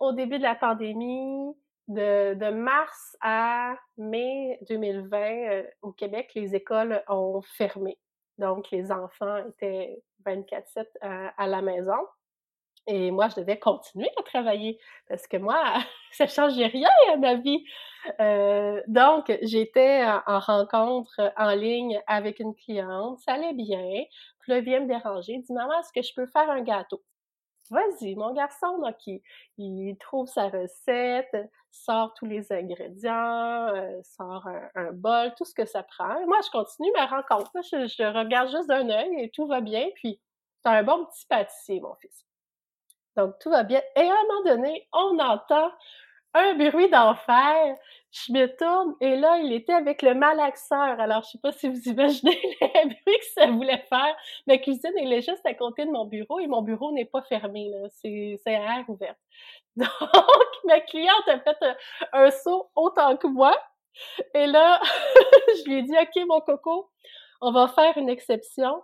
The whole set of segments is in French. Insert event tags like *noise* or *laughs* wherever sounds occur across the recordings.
au début de la pandémie, de, mars à mai 2020, euh, au Québec, les écoles ont fermé. Donc, les enfants étaient 24-7 à, la maison. Et moi, je devais continuer à travailler parce que moi, *laughs* ça ne changeait rien à ma vie. Euh, donc, j'étais en, rencontre en ligne avec une cliente, ça allait bien. Puis là, vient me déranger, dit Maman, est-ce que je peux faire un gâteau? Vas-y, mon garçon, donc, il, trouve sa recette, sort tous les ingrédients, euh, sort un, bol, tout ce que ça prend. moi, je continue ma rencontre. Je, je regarde juste d'un œil et tout va bien. Puis, c'est un bon petit pâtissier, mon fils. Donc, tout va bien. Et à un moment donné, on entend un bruit d'enfer. Je me tourne et là, il était avec le malaxeur. Alors, je sais pas si vous imaginez *laughs* le bruit que ça voulait faire. Ma cuisine, elle est juste à côté de mon bureau et mon bureau n'est pas fermé. C'est, à air ouvert. *laughs* Donc, ma cliente a fait un, saut autant que moi. Et là, *laughs* je lui ai dit, OK, mon coco, on va faire une exception.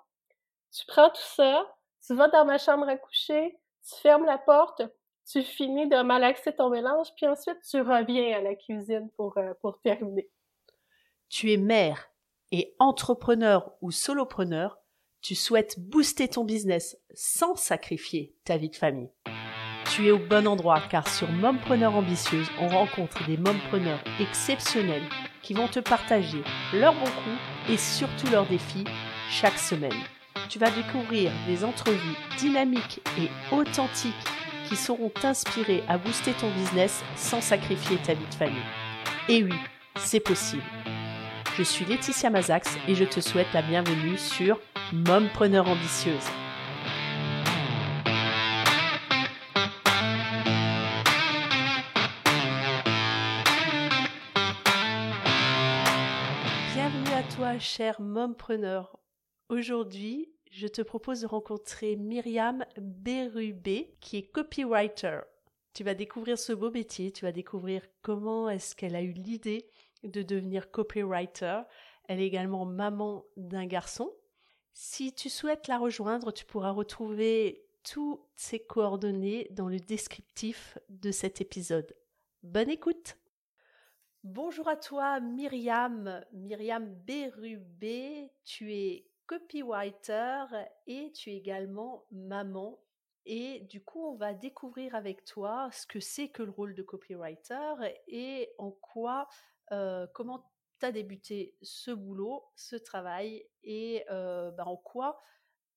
Tu prends tout ça, tu vas dans ma chambre à coucher, tu fermes la porte, tu finis de malaxer ton mélange, puis ensuite tu reviens à la cuisine pour, euh, pour terminer. Tu es mère et entrepreneur ou solopreneur, tu souhaites booster ton business sans sacrifier ta vie de famille. Tu es au bon endroit car sur Mompreneur Ambitieuse, on rencontre des mompreneurs exceptionnels qui vont te partager leurs bons coups et surtout leurs défis chaque semaine. Tu vas découvrir des entrevues dynamiques et authentiques qui sauront t'inspirer à booster ton business sans sacrifier ta vie de famille. Et oui, c'est possible. Je suis Laetitia Mazax et je te souhaite la bienvenue sur Mompreneur Ambitieuse. Bienvenue à toi, cher mompreneur. Aujourd'hui, je te propose de rencontrer Myriam Berubé, qui est copywriter. Tu vas découvrir ce beau métier, tu vas découvrir comment est-ce qu'elle a eu l'idée de devenir copywriter. Elle est également maman d'un garçon. Si tu souhaites la rejoindre, tu pourras retrouver toutes ses coordonnées dans le descriptif de cet épisode. Bonne écoute Bonjour à toi Myriam, Myriam Berubé, tu es copywriter et tu es également maman. Et du coup, on va découvrir avec toi ce que c'est que le rôle de copywriter et en quoi, euh, comment tu débuté ce boulot, ce travail et euh, bah, en quoi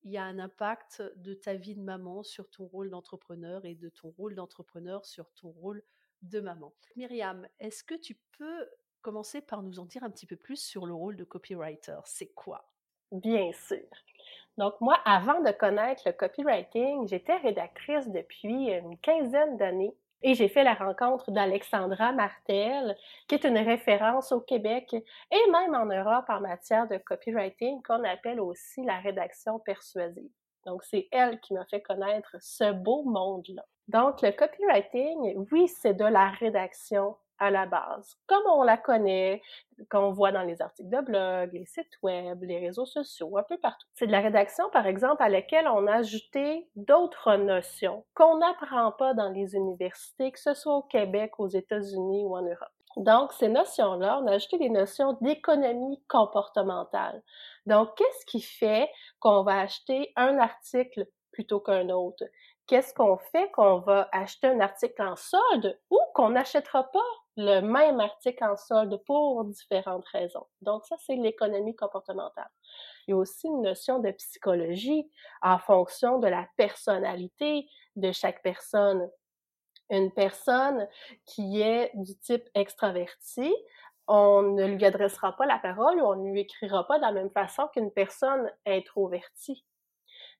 il y a un impact de ta vie de maman sur ton rôle d'entrepreneur et de ton rôle d'entrepreneur sur ton rôle de maman. Myriam, est-ce que tu peux commencer par nous en dire un petit peu plus sur le rôle de copywriter C'est quoi? Bien sûr. Donc moi, avant de connaître le copywriting, j'étais rédactrice depuis une quinzaine d'années et j'ai fait la rencontre d'Alexandra Martel, qui est une référence au Québec et même en Europe en matière de copywriting, qu'on appelle aussi la rédaction persuasive. Donc c'est elle qui m'a fait connaître ce beau monde-là. Donc le copywriting, oui, c'est de la rédaction à la base, comme on la connaît, qu'on voit dans les articles de blog, les sites web, les réseaux sociaux, un peu partout. C'est de la rédaction, par exemple, à laquelle on a ajouté d'autres notions qu'on n'apprend pas dans les universités, que ce soit au Québec, aux États-Unis ou en Europe. Donc, ces notions-là, on a ajouté des notions d'économie comportementale. Donc, qu'est-ce qui fait qu'on va acheter un article plutôt qu'un autre? Qu'est-ce qu'on fait qu'on va acheter un article en solde ou qu'on n'achètera pas le même article en solde pour différentes raisons. Donc ça, c'est l'économie comportementale. Il y a aussi une notion de psychologie en fonction de la personnalité de chaque personne. Une personne qui est du type extraverti, on ne lui adressera pas la parole ou on ne lui écrira pas de la même façon qu'une personne introvertie.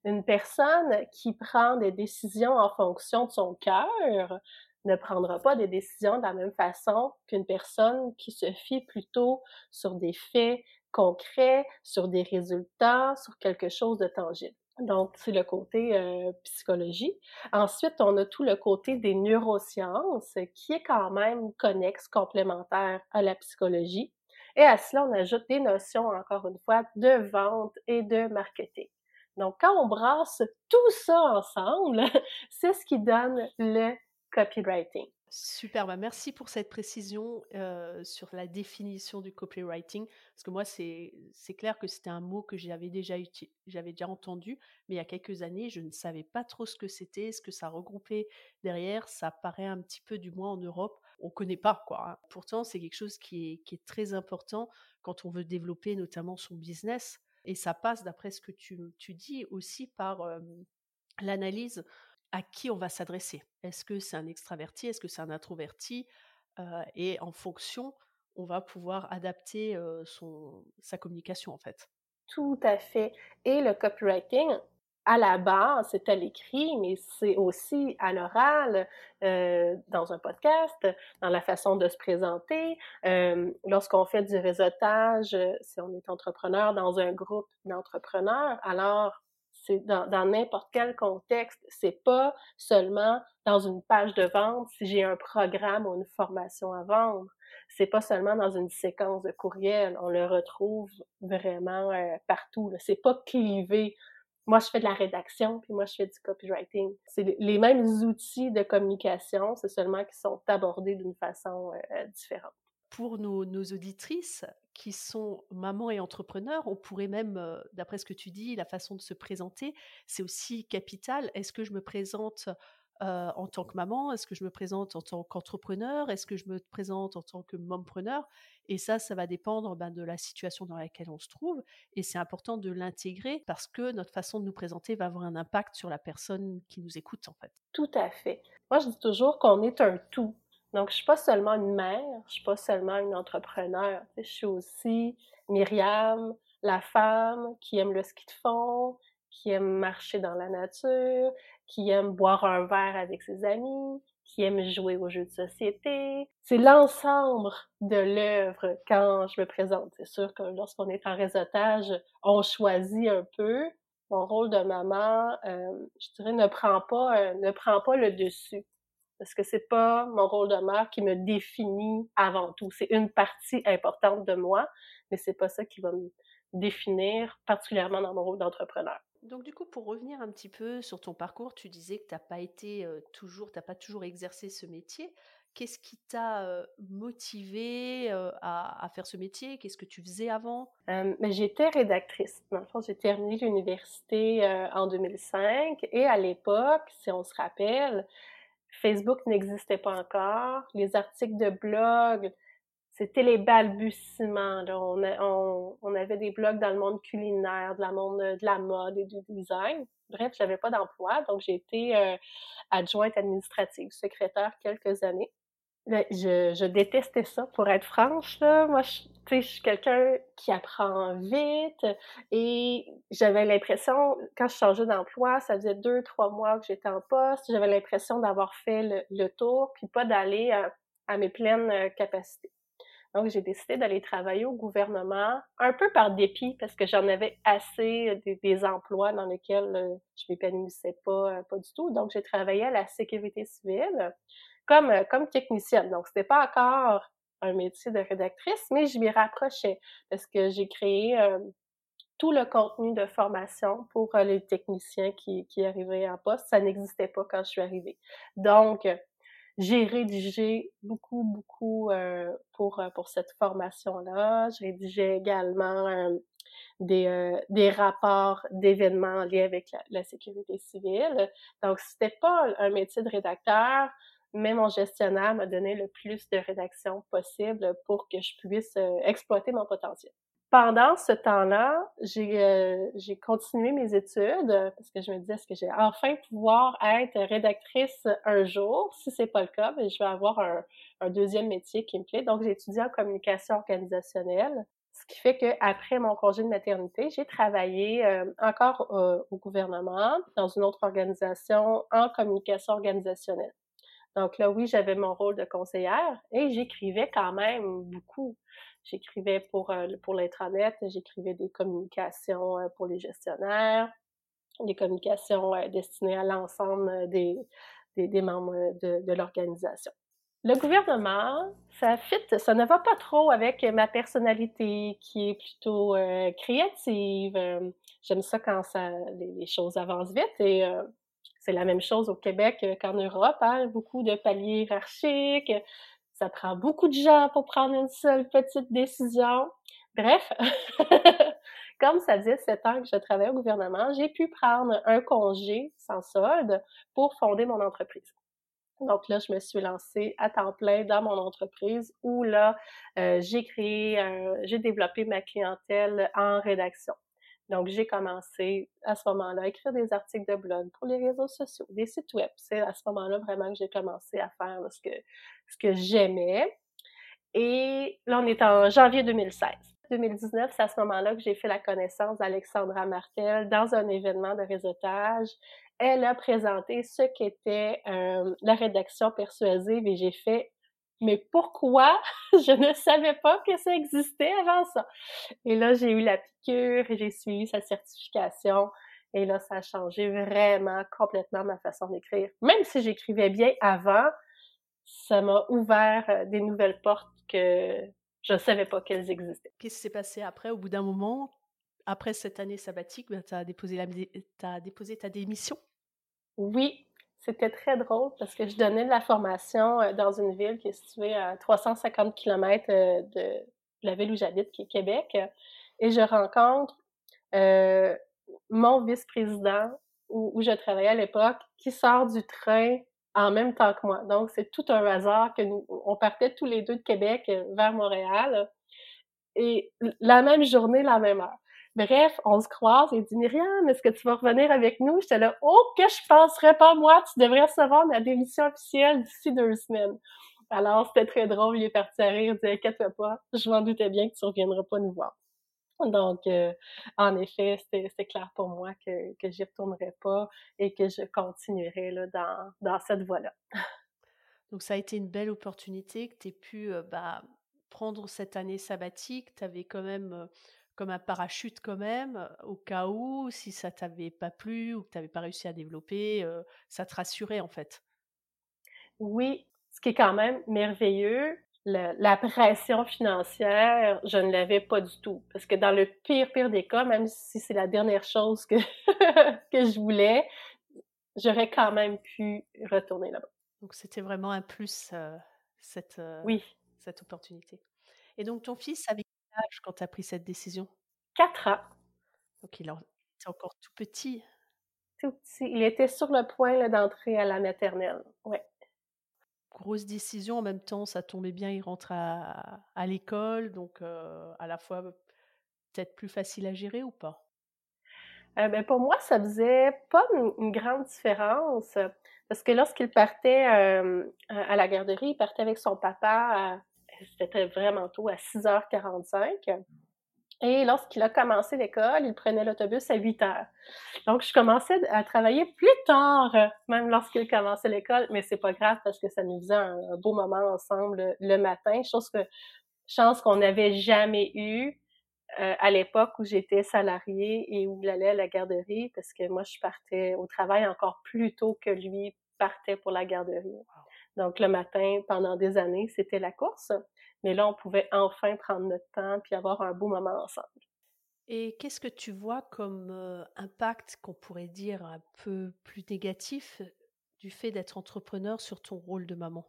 Une personne qui prend des décisions en fonction de son cœur ne prendra pas des décisions de la même façon qu'une personne qui se fie plutôt sur des faits concrets, sur des résultats, sur quelque chose de tangible. Donc, c'est le côté euh, psychologie. Ensuite, on a tout le côté des neurosciences qui est quand même connexe, complémentaire à la psychologie. Et à cela, on ajoute des notions, encore une fois, de vente et de marketing. Donc, quand on brasse tout ça ensemble, *laughs* c'est ce qui donne le Super, bah, merci pour cette précision sur la définition du copywriting, parce que moi, c'est clair que c'était un mot que j'avais déjà, entendu, mais il y a quelques années, je ne savais pas trop ce que c'était, ce que ça regroupait derrière. Ça paraît un petit peu, du moins en Europe, on ne connaît pas. Hein. Pourtant, c'est quelque chose qui est, très important quand on veut développer notamment son business. Et ça passe, d'après ce que tu, tu dis, aussi par l'analyse à qui on va s'adresser. Est-ce que c'est un extraverti Est-ce que c'est un introverti Et en fonction, on va pouvoir adapter son, sa communication en fait. Tout à fait. Et le copywriting, à la base, c'est à l'écrit, mais c'est aussi à l'oral, dans un podcast, dans la façon de se présenter. Lorsqu'on fait du réseautage, si on est entrepreneur dans un groupe d'entrepreneurs, alors dans n'importe quel contexte. C'est pas seulement dans une page de vente si j'ai un programme ou une formation à vendre. C'est pas seulement dans une séquence de courriel. On le retrouve vraiment euh, partout. C'est pas clivé. Moi, je fais de la rédaction, puis moi, je fais du copywriting. C'est les mêmes outils de communication, c'est seulement qu'ils sont abordés d'une façon euh, différente pour nos, auditrices qui sont mamans et entrepreneurs, on pourrait même, d'après ce que tu dis, la façon de se présenter, c'est aussi capital. Est-ce que je me présente euh, en tant que maman? Est-ce que je me présente en tant qu'entrepreneur? Est-ce que je me présente en tant que mompreneur? Et ça, ça va dépendre ben, de la situation dans laquelle on se trouve. Et c'est important de l'intégrer parce que notre façon de nous présenter va avoir un impact sur la personne qui nous écoute, en fait. Tout à fait. Moi, je dis toujours qu'on est un tout. Donc, je suis pas seulement une mère, je suis pas seulement une entrepreneur. Je suis aussi Myriam, la femme qui aime le ski de fond, qui aime marcher dans la nature, qui aime boire un verre avec ses amis, qui aime jouer aux jeux de société. C'est l'ensemble de l'œuvre quand je me présente. C'est sûr que lorsqu'on est en réseautage, on choisit un peu. Mon rôle de maman, euh, je dirais, ne prend pas, euh, ne prend pas le dessus parce que c'est pas mon rôle de mère qui me définit avant tout. C'est une partie importante de moi, mais c'est pas ça qui va me définir, particulièrement dans mon rôle d'entrepreneur. Donc du coup, pour revenir un petit peu sur ton parcours, tu disais que tu n'as pas été euh, toujours, t'as pas toujours exercé ce métier. Qu'est-ce qui t'a euh, motivé euh, à, faire ce métier? Qu'est-ce que tu faisais avant? Mais J'étais rédactrice. Dans le fond, j'ai terminé l'université en 2005 et à l'époque, si on se rappelle, Facebook n'existait pas encore. Les articles de blog, c'était les balbutiements. On, avait des blogs dans le monde culinaire, de la monde de la mode et du design. Bref, j'avais pas d'emploi, donc j'ai été euh, adjointe administrative, secrétaire quelques années. Ben, je, je, détestais ça, pour être franche. Là. Moi, je, je suis quelqu'un qui apprend vite et j'avais l'impression, quand je changeais d'emploi, ça faisait deux, trois mois que j'étais en poste, j'avais l'impression d'avoir fait le, tour puis pas d'aller à, à, mes pleines euh, capacités. Donc, j'ai décidé d'aller travailler au gouvernement, un peu par dépit, parce que j'en avais assez des, des, emplois dans lesquels euh, je m'épanouissais pas, euh, pas du tout. Donc, j'ai travaillé à la sécurité civile comme, euh, comme technicienne. Donc, c'était pas encore un métier de rédactrice, mais je m'y rapprochais parce que j'ai créé euh, tout le contenu de formation pour euh, les techniciens qui, qui arrivaient en poste. Ça n'existait pas quand je suis arrivée. Donc, j'ai rédigé beaucoup, beaucoup pour, pour cette formation-là. Je rédigeais également des, des rapports d'événements en lien avec la, la sécurité civile. Donc, c'était pas un métier de rédacteur, mais mon gestionnaire m'a donné le plus de rédaction possible pour que je puisse euh, exploiter mon potentiel. Pendant ce temps-là, j'ai euh, continué mes études parce que je me disais est-ce que j'ai enfin pouvoir être rédactrice un jour? Si c'est pas le cas, ben, je vais avoir un, un deuxième métier qui me plaît. Donc j'ai étudié en communication organisationnelle, ce qui fait que après mon congé de maternité, j'ai travaillé euh, encore au gouvernement dans une autre organisation en communication organisationnelle. Donc là, oui, j'avais mon rôle de conseillère et j'écrivais quand même beaucoup. J'écrivais pour, euh, pour l'intranet, j'écrivais des communications euh, pour les gestionnaires, des communications euh, destinées à l'ensemble des, des, membres de, de l'organisation. Le gouvernement, ça fit, ça ne va pas trop avec ma personnalité qui est plutôt créative. J'aime ça quand ça, les, choses avancent vite et C'est la même chose au Québec qu'en Europe, hein, beaucoup de paliers hiérarchiques. Ça prend beaucoup de gens pour prendre une seule petite décision. Bref, *laughs* comme ça faisait sept ans que je travaillais au gouvernement, j'ai pu prendre un congé sans solde pour fonder mon entreprise. Donc là, je me suis lancée à temps plein dans mon entreprise où là, euh, j'ai créé, j'ai développé ma clientèle en rédaction. Donc, j'ai commencé à ce moment-là à écrire des articles de blog pour les réseaux sociaux, des sites web. C'est à ce moment-là vraiment que j'ai commencé à faire ce que, ce que j'aimais. Et là, on est en janvier 2016. 2019, c'est à ce moment-là que j'ai fait la connaissance d'Alexandra Martel dans un événement de réseautage. Elle a présenté ce qu'était euh, la rédaction persuasive et j'ai fait mais pourquoi? *laughs* Je ne savais pas que ça existait avant ça? Et là, j'ai eu la piqûre et j'ai suivi sa certification. Et là, ça a changé vraiment complètement ma façon d'écrire. Même si j'écrivais bien avant, ça m'a ouvert euh, des nouvelles portes que je ne savais pas qu'elles existaient. Qu'est-ce qui s'est passé après, au bout d'un moment, après cette année sabbatique, ben, tu as, déposé as déposé ta démission? Oui, c'était très drôle parce que je donnais de la formation euh, dans une ville qui est située à 350 km euh, de la ville où j'habite, qui est Québec. Et je rencontre euh, mon vice-président où, je travaillais à l'époque qui sort du train en même temps que moi. Donc, c'est tout un hasard que nous, on partait tous les deux de Québec vers Montréal. Et la même journée, la même heure. Bref, on se croise et dit Myriam, est-ce que tu vas revenir avec nous? J'étais là, oh, que je penserais pas, moi, tu devrais recevoir ma démission officielle d'ici deux semaines. Alors, c'était très drôle, il est parti à rire, il dit Inquiète-toi pas, je m'en doutais bien que tu reviendras pas nous voir. Donc, euh, en effet, c'était clair pour moi que, que j'y retournerais pas et que je continuerais là, dans, dans cette voie-là. *laughs* Donc, ça a été une belle opportunité que tu aies pu euh, bah, prendre cette année sabbatique. Tu avais quand même euh, comme un parachute quand même, au cas où, si ça t'avait pas plu ou que tu n'avais pas réussi à développer, ça te rassurait en fait. Oui, ce qui est quand même merveilleux, la pression financière, je ne l'avais pas du tout. Parce que dans le pire, pire des cas, même si c'est la dernière chose que, *laughs* que je voulais, j'aurais quand même pu retourner là-bas. Donc c'était vraiment un plus, cette, oui. cette opportunité. Et donc ton fils quand tu as pris cette décision 4 ans. Donc, il est encore tout petit. Tout petit. Il était sur le point d'entrer à la maternelle. Ouais. Grosse décision. En même temps, ça tombait bien, il rentre à, à l'école. Donc, euh, à la fois, peut-être plus facile à gérer ou pas? Euh, ben pour moi, ça faisait pas une, grande différence. Parce que lorsqu'il partait euh, à la garderie, il partait avec son papa c'était vraiment tôt, à 6h45. Et lorsqu'il a commencé l'école, il prenait l'autobus à 8 heures. Donc, je commençais à travailler plus tard, même lorsqu'il commençait l'école, mais c'est pas grave parce que ça nous faisait un, beau moment ensemble le matin, chose que chance qu'on n'avait jamais eu euh, à l'époque où j'étais salariée et où il allait à la garderie, parce que moi, je partais au travail encore plus tôt que lui partait pour la garderie. Donc, le matin, pendant des années, c'était la course. Mais là, on pouvait enfin prendre notre temps puis avoir un beau moment ensemble. Et qu'est-ce que tu vois comme euh, impact qu'on pourrait dire un peu plus négatif du fait d'être entrepreneur sur ton rôle de maman?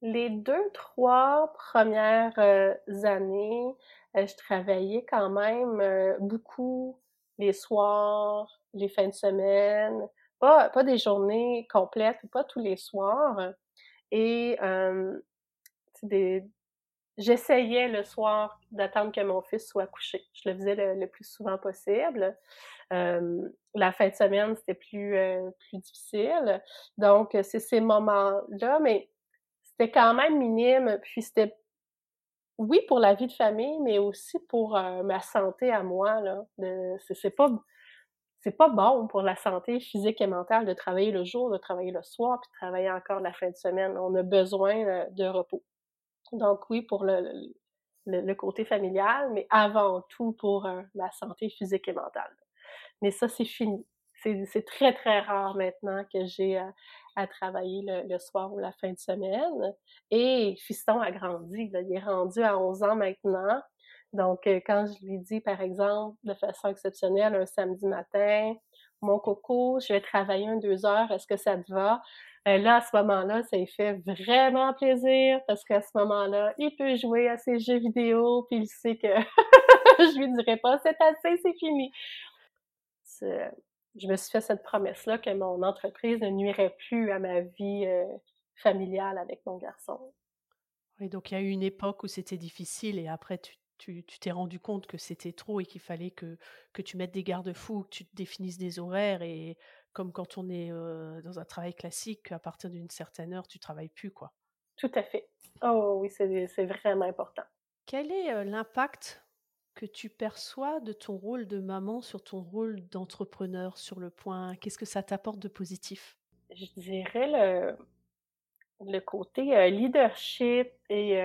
Les deux, trois premières euh, années, euh, je travaillais quand même beaucoup les soirs, les fins de semaine, pas, pas des journées complètes, pas tous les soirs. Et j'essayais le soir d'attendre que mon fils soit couché. Je le faisais le, plus souvent possible. la fin de semaine, c'était plus, plus difficile. Donc, c'est ces moments-là, mais c'était quand même minime. Puis c'était, oui, pour la vie de famille, mais aussi pour ma santé à moi. C'est pas c'est pas bon pour la santé physique et mentale de travailler le jour, de travailler le soir, puis de travailler encore la fin de semaine. On a besoin de repos. Donc oui, pour le, le, côté familial, mais avant tout pour euh, la santé physique et mentale. Mais ça, c'est fini. C'est très, très rare maintenant que j'ai à, travailler le, soir ou la fin de semaine. Et Fiston a grandi. Il est rendu à 11 ans maintenant. Donc, euh, quand je lui dis, par exemple, de façon exceptionnelle, un samedi matin, mon coco, je vais travailler un deux heures, est-ce que ça te va? Euh, là, à ce moment-là, ça lui fait vraiment plaisir parce qu'à ce moment-là, il peut jouer à ses jeux vidéo, puis il sait que *laughs* je lui dirai pas c'est assez, c'est fini. Je me suis fait cette promesse-là que mon entreprise ne nuirait plus à ma vie euh, familiale avec mon garçon. Oui, donc il y a eu une époque où c'était difficile et après tu tu t'es rendu compte que c'était trop et qu'il fallait que, que tu mettes des garde-fous, que tu te définisses des horaires et comme quand on est dans un travail classique, à partir d'une certaine heure, tu travailles plus, quoi. Tout à fait. Oh oui, c'est vraiment important. Quel est l'impact que tu perçois de ton rôle de maman sur ton rôle d'entrepreneur sur le point? Qu'est-ce que ça t'apporte de positif? Je dirais le, le côté leadership et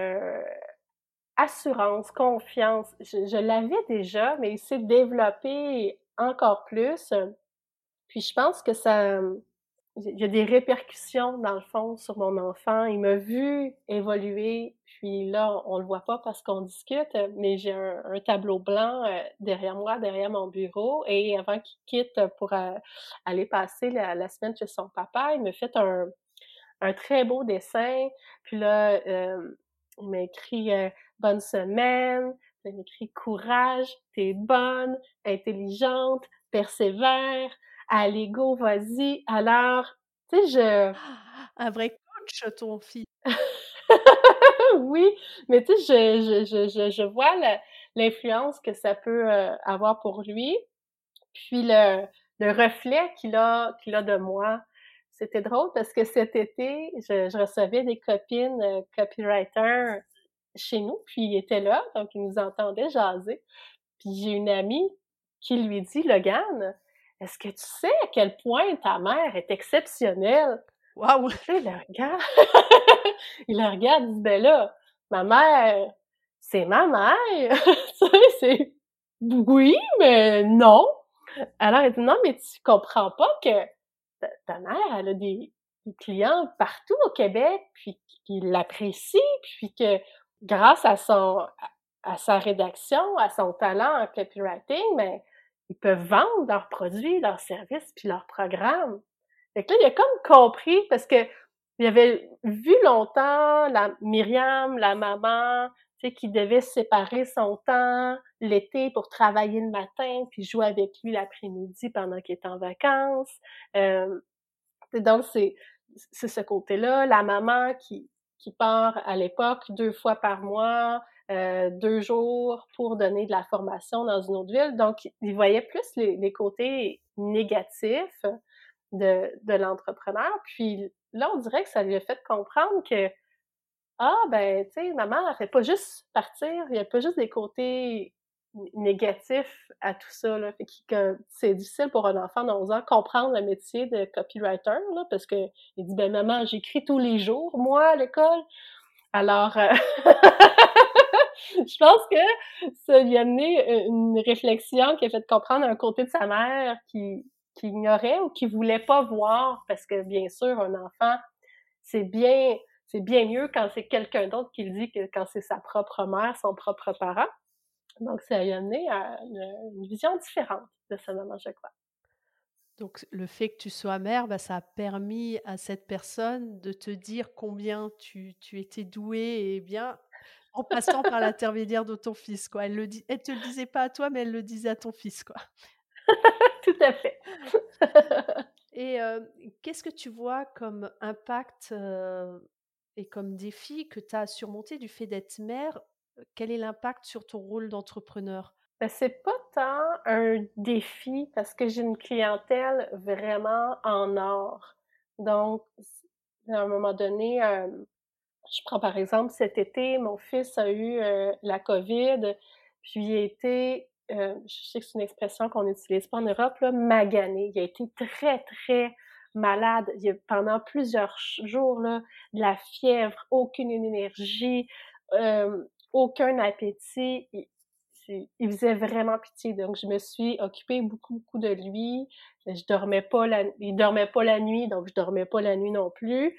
assurance, confiance. Je, l'avais déjà, mais il s'est développé encore plus. Puis je pense que ça, il y a des répercussions dans le fond sur mon enfant. Il m'a vu évoluer, puis là on le voit pas parce qu'on discute, mais j'ai un, tableau blanc euh, derrière moi, derrière mon bureau, et avant qu'il quitte pour euh, aller passer la, semaine chez son papa, il m'a fait un, un très beau dessin. Puis là, euh, il m'a écrit bonne semaine. Il m'a écrit courage, t'es bonne, intelligente, persévère allez go, vas-y. Alors, tu sais, je... Un vrai coach, ton fils. *laughs* oui, mais tu sais, je, je, je, je vois l'influence que ça peut euh, avoir pour lui, puis le, le reflet qu'il a, qu'il a de moi. C'était drôle parce que cet été, je, je recevais des copines euh, copywriters chez nous, puis ils étaient là, donc ils nous entendaient jaser. Puis j'ai une amie qui lui dit, Logan, est-ce que tu sais à quel point ta mère est exceptionnelle? Waouh! Il le regarde. *laughs* il le regarde, il dit, ben là, ma mère, c'est ma mère. *laughs* tu sais, c'est oui, mais non. Alors, elle dit, non, mais tu comprends pas que ta, mère, elle a des, clients partout au Québec, puis qui l'apprécient, puis que grâce à son, à sa rédaction, à son talent en copywriting, mais ben, ils peuvent vendre leurs produits, leurs services, puis leurs programmes. Fait que là, il a comme compris, parce que il avait vu longtemps la Myriam, la maman, sais, qui devait séparer son temps l'été pour travailler le matin, puis jouer avec lui l'après-midi pendant qu'il était en vacances. Euh, donc, c'est, c'est ce côté-là. La maman qui, qui part à l'époque deux fois par mois, euh, deux jours pour donner de la formation dans une autre ville. Donc, il voyait plus les, côtés négatifs de, de l'entrepreneur. Puis là, on dirait que ça lui a fait comprendre que, ah, ben, tu sais, maman, elle fait pas juste partir, il n'y a pas juste des côtés négatifs à tout ça. Là. Fait que c'est difficile pour un enfant de 11 ans comprendre le métier de copywriter, là, parce que il dit, ben, maman, j'écris tous les jours, moi, à l'école. Alors, euh, *laughs* je pense que ça lui a amené une réflexion qui a fait comprendre un côté de sa mère qui, qui ignorait ou qui voulait pas voir parce que bien sûr un enfant c'est bien c'est bien mieux quand c'est quelqu'un d'autre qui le dit que quand c'est sa propre mère, son propre parent. Donc ça a amené à une, vision différente de sa maman, je crois. Donc le fait que tu sois mère, bah, ça a permis à cette personne de te dire combien tu, tu étais douée et bien en passant par l'intermédiaire de ton fils, quoi. Elle elle te le disait pas à toi, mais elle le disait à ton fils, quoi. *laughs* Tout à fait. et qu'est-ce que tu vois comme impact et comme défi que tu as surmonté du fait d'être mère Quel est l'impact sur ton rôle d'entrepreneur? Ben, c'est pas tant un défi parce que j'ai une clientèle vraiment en or. Donc, à un moment donné, je prends par exemple cet été, mon fils a eu la COVID, puis il a été, je sais que c'est une expression qu'on n'utilise pas en Europe, là, magané. Il a été très, très malade. Il a, pendant plusieurs jours, là, de la fièvre, aucune énergie, euh, aucun appétit. Il, il faisait vraiment pitié. Donc, je me suis occupée beaucoup, beaucoup de lui. Je dormais pas la, il dormait pas la nuit, donc je dormais pas la nuit non plus.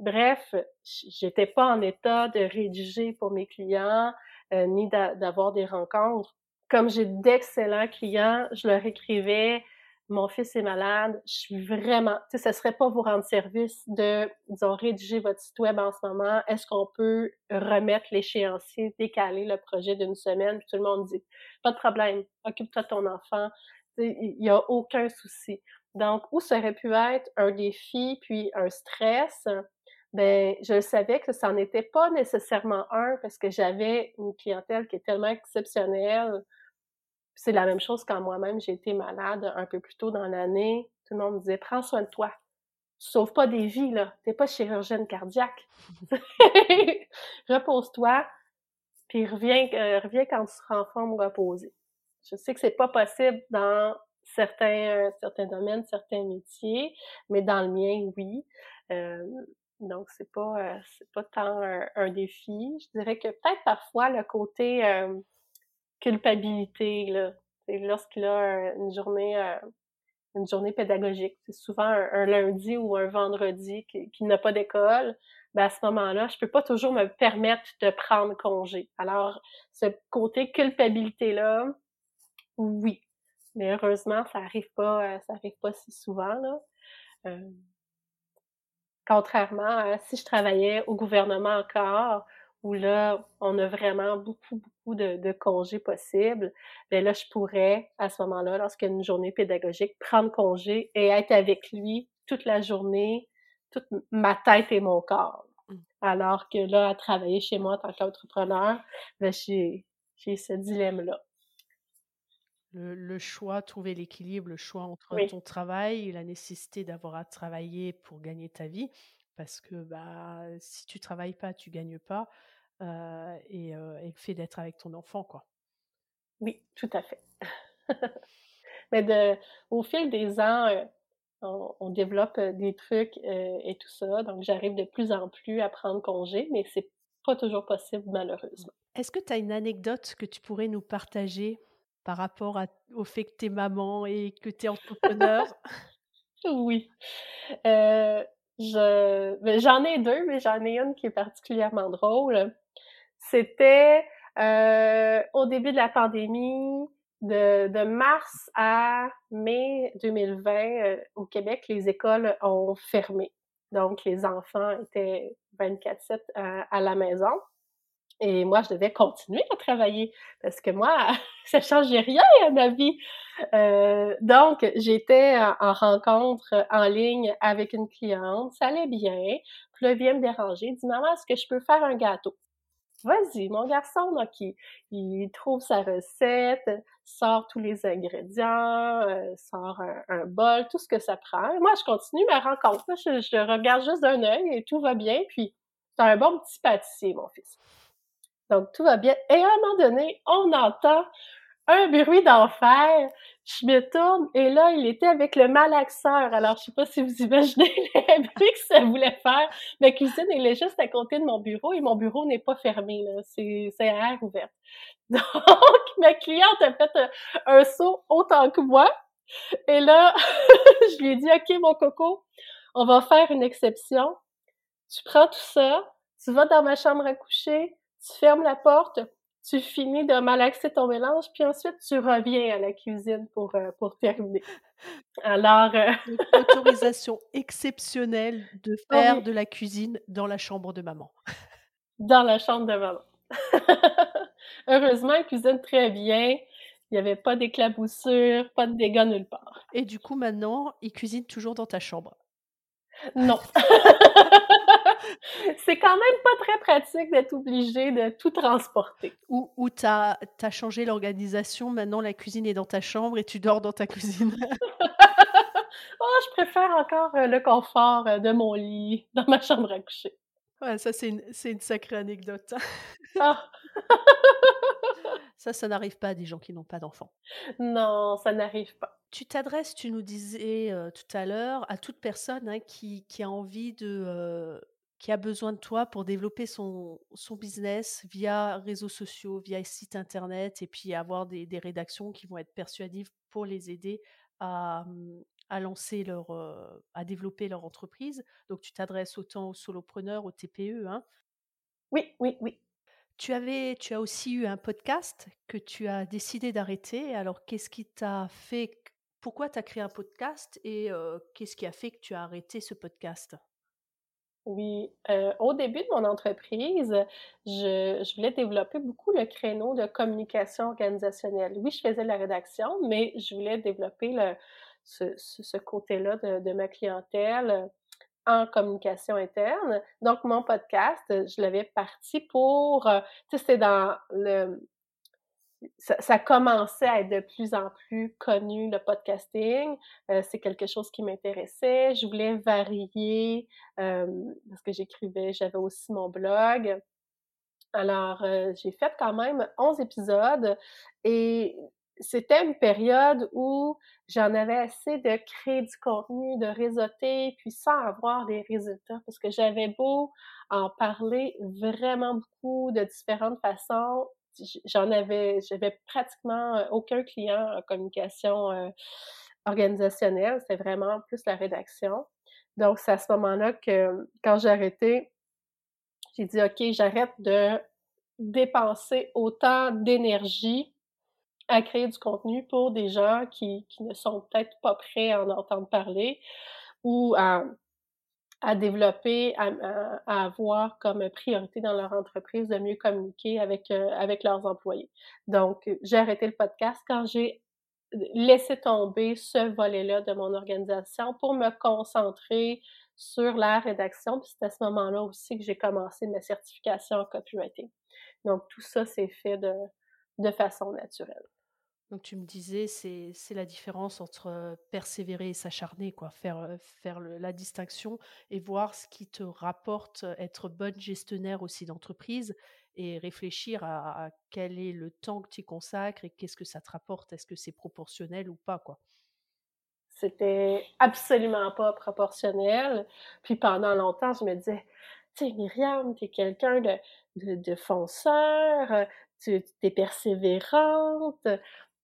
Bref, j'étais pas en état de rédiger pour mes clients, euh, ni d'avoir des rencontres. Comme j'ai d'excellents clients, je leur écrivais mon fils est malade, je suis vraiment, tu sais, ce serait pas vous rendre service de, disons, rédiger votre site web en ce moment. Est-ce qu'on peut remettre l'échéancier, décaler le projet d'une semaine? Puis tout le monde dit, pas de problème, occupe-toi de ton enfant. Il y a aucun souci. Donc, où ça aurait pu être un défi puis un stress, ben je savais que ça n'en était pas nécessairement un parce que j'avais une clientèle qui est tellement exceptionnelle. C'est la même chose quand moi-même j'ai été malade un peu plus tôt dans l'année. Tout le monde me disait prends soin de toi. Tu sauves pas des vies là, t'es pas chirurgienne cardiaque. *laughs* Repose-toi, puis reviens, euh, reviens quand tu seras en forme reposée. Je sais que c'est pas possible dans certains, certains domaines, certains métiers, mais dans le mien, oui. Euh, donc, c'est pas, euh, c'est pas tant un, défi. Je dirais que peut-être parfois le côté euh, culpabilité, là, lorsqu'il a une journée, une journée pédagogique, c'est souvent un, lundi ou un vendredi qu'il n'a pas d'école, ben à ce moment-là, je peux pas toujours me permettre de prendre congé. Alors, ce côté culpabilité-là, oui, mais heureusement, ça arrive pas, euh, ça arrive pas si souvent, là. Euh, contrairement à si je travaillais au gouvernement encore, où là, on a vraiment beaucoup, beaucoup de, congés possibles, bien là, je pourrais, à ce moment-là, lorsqu'il y a une journée pédagogique, prendre congé et être avec lui toute la journée, toute ma tête et mon corps. Mmh. Alors que là, à travailler chez moi en tant qu'entrepreneur, ben, j'ai, j'ai ce dilemme-là le, choix, trouver l'équilibre, le choix entre ton travail et la nécessité d'avoir à travailler pour gagner ta vie. Parce que bah, si tu travailles pas, tu gagnes pas. Et, le fait d'être avec ton enfant, quoi. Oui, tout à fait. *laughs* Mais de, au fil des ans, on, développe des trucs et tout ça. Donc, j'arrive de plus en plus à prendre congé, mais c'est pas toujours possible, malheureusement. Est-ce que tu as une anecdote que tu pourrais nous partager par rapport au fait que tu es maman et que tu es entrepreneur? *laughs* oui. Euh, je, ben, j'en ai deux, mais j'en ai une qui est particulièrement drôle. C'était euh, au début de la pandémie, de, de mars à mai 2020, euh, au Québec, les écoles ont fermé. Donc, les enfants étaient 24-7 à la maison. Et moi, je devais continuer à travailler parce que moi, *laughs* ça changeait rien à ma vie. Euh, donc, j'étais en rencontre en ligne avec une cliente, ça allait bien. Puis là, elle me déranger, dit Maman, est-ce que je peux faire un gâteau? Vas-y, mon garçon, donc, il, trouve sa recette, sort tous les ingrédients, euh, sort un, bol, tout ce que ça prend. moi, je continue ma rencontre. Je, je regarde juste d'un œil et tout va bien. Puis, c'est un bon petit pâtissier, mon fils. Donc, tout va bien. Et à un moment donné, on entend un bruit d'enfer. Je me tourne et là, il était avec le malaxeur. Alors, je sais pas si vous imaginez *laughs* le bruit que ça voulait faire. Ma cuisine, elle est juste à côté de mon bureau et mon bureau n'est pas fermé. C'est, à air ouvert. *laughs* Donc, ma cliente a fait un, saut autant que moi. Et là, *laughs* je lui ai dit, OK, mon coco, on va faire une exception. Tu prends tout ça, tu vas dans ma chambre à coucher, tu fermes la porte, tu finis de malaxer ton mélange, puis ensuite tu reviens à la cuisine pour, euh, pour terminer. *laughs* Alors. Euh... autorisation exceptionnelle de *laughs* faire de la cuisine dans la chambre de maman. dans la chambre de maman. *laughs* Heureusement, elle cuisine très bien. Il n'y avait pas d'éclaboussure, pas de dégâts nulle part. Et du coup, maintenant, il cuisine toujours dans ta chambre. Non. C'est quand même pas très pratique d'être obligé de tout transporter. Ou, ou tu as, changé l'organisation, maintenant la cuisine est dans ta chambre et tu dors dans ta cuisine. *laughs* oh, je préfère encore euh, le confort euh, de mon lit dans ma chambre à coucher. Ouais, ça c'est une, une, sacrée anecdote. ah. ça, ça n'arrive pas à des gens qui n'ont pas d'enfants. Non, ça n'arrive pas. Tu t'adresses, tu nous disais euh, tout à l'heure, à toute personne hein, qui, qui, a envie de, qui a besoin de toi pour développer son, son business via réseaux sociaux, via site internet, et puis avoir des, des rédactions qui vont être persuasives pour les aider à, mmh, à lancer leur, à développer leur entreprise. Donc tu t'adresses autant aux solopreneurs, aux TPE. Hein. Oui, oui, oui. Tu avais, tu as aussi eu un podcast que tu as décidé d'arrêter. Alors qu'est-ce qui t'a fait pourquoi tu as créé un podcast et qu'est-ce qui a fait que tu as arrêté ce podcast? Oui, au début de mon entreprise, je, voulais développer beaucoup le créneau de communication organisationnelle. Oui, je faisais la rédaction, mais je voulais développer ce, côté-là de, de, ma clientèle en communication interne. Donc, mon podcast, je l'avais parti pour, tu sais, c'était dans le, ça, commençait à être de plus en plus connu, le podcasting. Euh, c'est quelque chose qui m'intéressait. Je voulais varier euh, parce que j'écrivais, j'avais aussi mon blog. Alors, euh, j'ai fait quand même 11 épisodes et c'était une période où j'en avais assez de créer du contenu, de réseauter, puis sans avoir des résultats, parce que j'avais beau en parler vraiment beaucoup de différentes façons, j'en avais, j'avais pratiquement euh, aucun client en communication euh, organisationnelle. C'était vraiment plus la rédaction. Donc, c'est à ce moment-là que, quand j'ai arrêté, j'ai dit, OK, j'arrête de dépenser autant d'énergie à créer du contenu pour des gens qui, qui ne sont peut-être pas prêts à en entendre parler ou à, à développer, à, à, avoir comme priorité dans leur entreprise de mieux communiquer avec, euh, avec leurs employés. Donc, j'ai arrêté le podcast quand j'ai laissé tomber ce volet-là de mon organisation pour me concentrer sur la rédaction. Puis c'est à ce moment-là aussi que j'ai commencé ma certification en copywriting. Donc, tout ça s'est fait de, de façon naturelle. Donc tu me disais, c'est, la différence entre persévérer et s'acharner, quoi. Faire, faire la distinction et voir ce qui te rapporte être bonne gestionnaire aussi d'entreprise et réfléchir à, quel est le temps que tu consacres et qu'est-ce que ça te rapporte. Est-ce que c'est proportionnel ou pas, quoi? C'était absolument pas proportionnel. Puis pendant longtemps, je me disais, tu sais, Myriam, tu es quelqu'un de, de, de fonceur, tu es persévérante,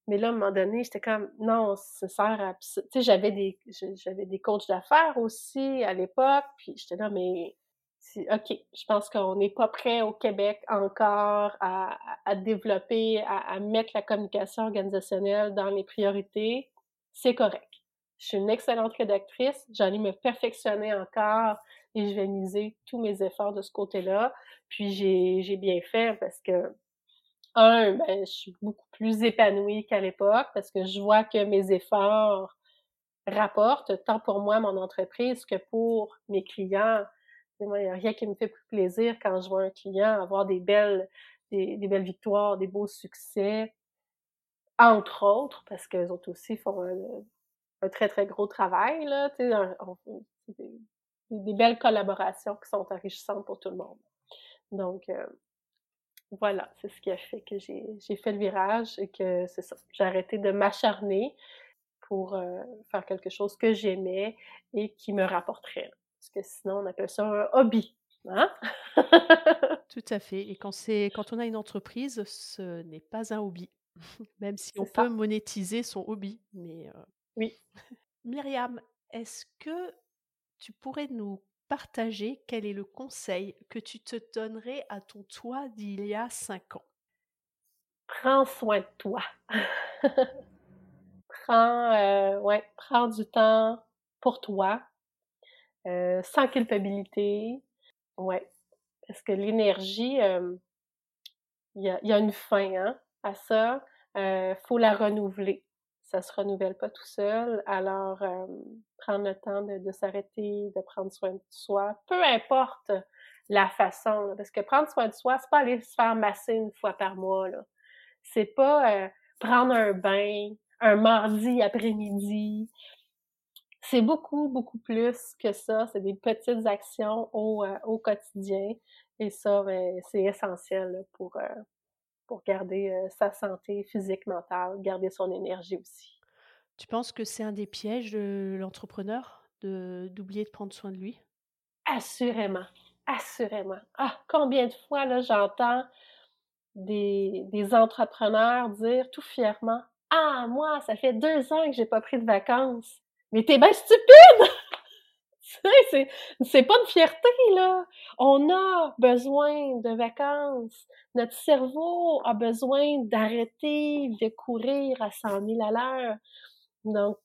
mais là, à un moment donné, j'étais comme, non, ça sert à... Tu sais, j'avais des, j'avais des coachs d'affaires aussi à l'époque, puis j'étais là, mais OK, je pense qu'on n'est pas prêt au Québec encore à, à développer, à, à, mettre la communication organisationnelle dans les priorités. C'est correct. Je suis une excellente rédactrice, j'allais me perfectionner encore et je vais miser tous mes efforts de ce côté-là. Puis j'ai bien fait parce que un, ben, je suis beaucoup plus épanouie qu'à l'époque parce que je vois que mes efforts rapportent tant pour moi, mon entreprise, que pour mes clients. il n'y a rien qui me fait plus plaisir quand je vois un client avoir des belles, des, belles victoires, des beaux succès, entre autres, parce qu'eux autres aussi font un, très, très gros travail, là, tu sais, des, belles collaborations qui sont enrichissantes pour tout le monde. Donc, euh, voilà, c'est ce qui a fait que j'ai fait le virage et que c'est ça. J'ai arrêté de m'acharner pour euh, faire quelque chose que j'aimais et qui me rapporterait. Parce que sinon, on appelle ça un hobby. Hein? *laughs* Tout à fait. Et quand, quand on a une entreprise, ce n'est pas un hobby. *laughs* Même si on peut monétiser son hobby. Mais euh, Oui. Myriam, est-ce que tu pourrais nous partager quel est le conseil que tu te donnerais à ton toi d'il y a cinq ans? Prends soin de toi. *laughs* prends, euh, ouais, prends du temps pour toi, euh, sans culpabilité. Ouais, parce que l'énergie, euh, il y, a, une fin hein, à ça. Il faut la renouveler ça se renouvelle pas tout seul. Alors, euh, prendre le temps de, s'arrêter, de prendre soin de soi, peu importe la façon, parce que prendre soin de soi, c'est pas aller se faire masser une fois par mois, là. C'est pas euh, prendre un bain un mardi après-midi. C'est beaucoup, beaucoup plus que ça. C'est des petites actions au, euh, au quotidien. Et ça, ben, c'est essentiel pour, pour garder sa santé physique, mentale, garder son énergie aussi. Tu penses que c'est un des pièges de l'entrepreneur d'oublier de, prendre soin de lui? Assurément, assurément. Ah, combien de fois là j'entends des, des entrepreneurs dire tout fièrement Ah, moi, ça fait deux ans que j'ai pas pris de vacances. Mais t'es bien stupide! *laughs* c'est pas de fierté, là. On a besoin de vacances. Notre cerveau a besoin d'arrêter de courir à 100 000 à l'heure. Donc,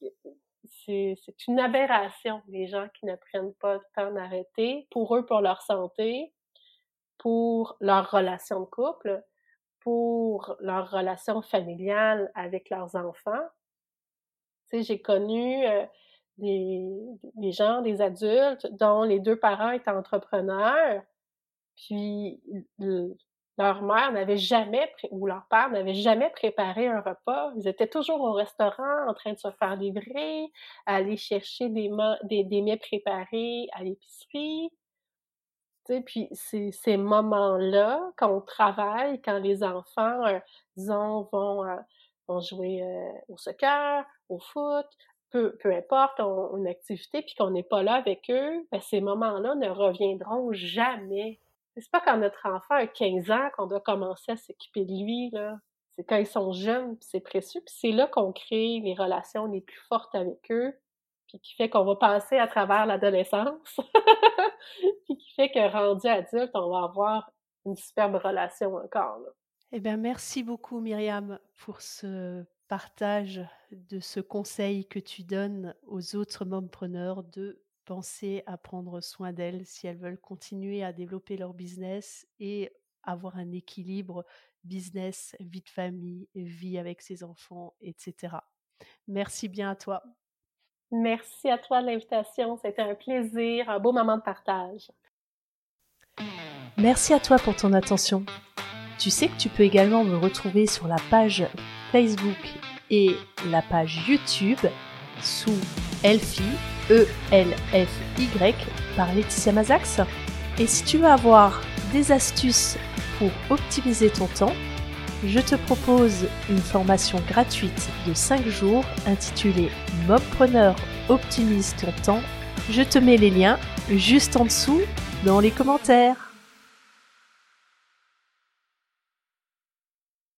c'est une aberration, les gens qui ne prennent pas le temps d'arrêter, pour eux, pour leur santé, pour leur relation de couple, pour leur relation familiale avec leurs enfants. Tu sais, j'ai connu euh, des, gens, des adultes, dont les deux parents étaient entrepreneurs, puis leur mère n'avait jamais, ou leur père n'avait jamais préparé un repas. Ils étaient toujours au restaurant en train de se faire livrer, aller chercher des, des, des mets préparés à l'épicerie. Tu sais, puis ces moments-là, quand on travaille, quand les enfants, euh, disons, vont, euh, vont jouer euh, au soccer, au foot, peu, importe, une activité, puis qu'on n'est pas là avec eux, ben, ces moments-là ne reviendront jamais. C'est pas quand notre enfant a 15 ans qu'on doit commencer à s'occuper de lui. C'est quand ils sont jeunes, c'est précieux, c'est là qu'on crée les relations les plus fortes avec eux, puis qui fait qu'on va passer à travers l'adolescence, *laughs* puis qui fait que rendu adulte, on va avoir une superbe relation encore. Eh bien, merci beaucoup Myriam pour ce partage de ce conseil que tu donnes aux autres mompreneurs de penser à prendre soin d'elles si elles veulent continuer à développer leur business et avoir un équilibre business, vie de famille, vie avec ses enfants, etc. Merci bien à toi. Merci à toi de l'invitation. C'était un plaisir, un beau moment de partage. Merci à toi pour ton attention. Tu sais que tu peux également me retrouver sur la page Facebook et la page YouTube sous Elfie, E-L-F-Y, par Laetitia Mazax. Et si tu veux avoir des astuces pour optimiser ton temps, je te propose une formation gratuite de 5 jours intitulée Mompreneur optimise ton temps. Je te mets les liens juste en dessous dans les commentaires.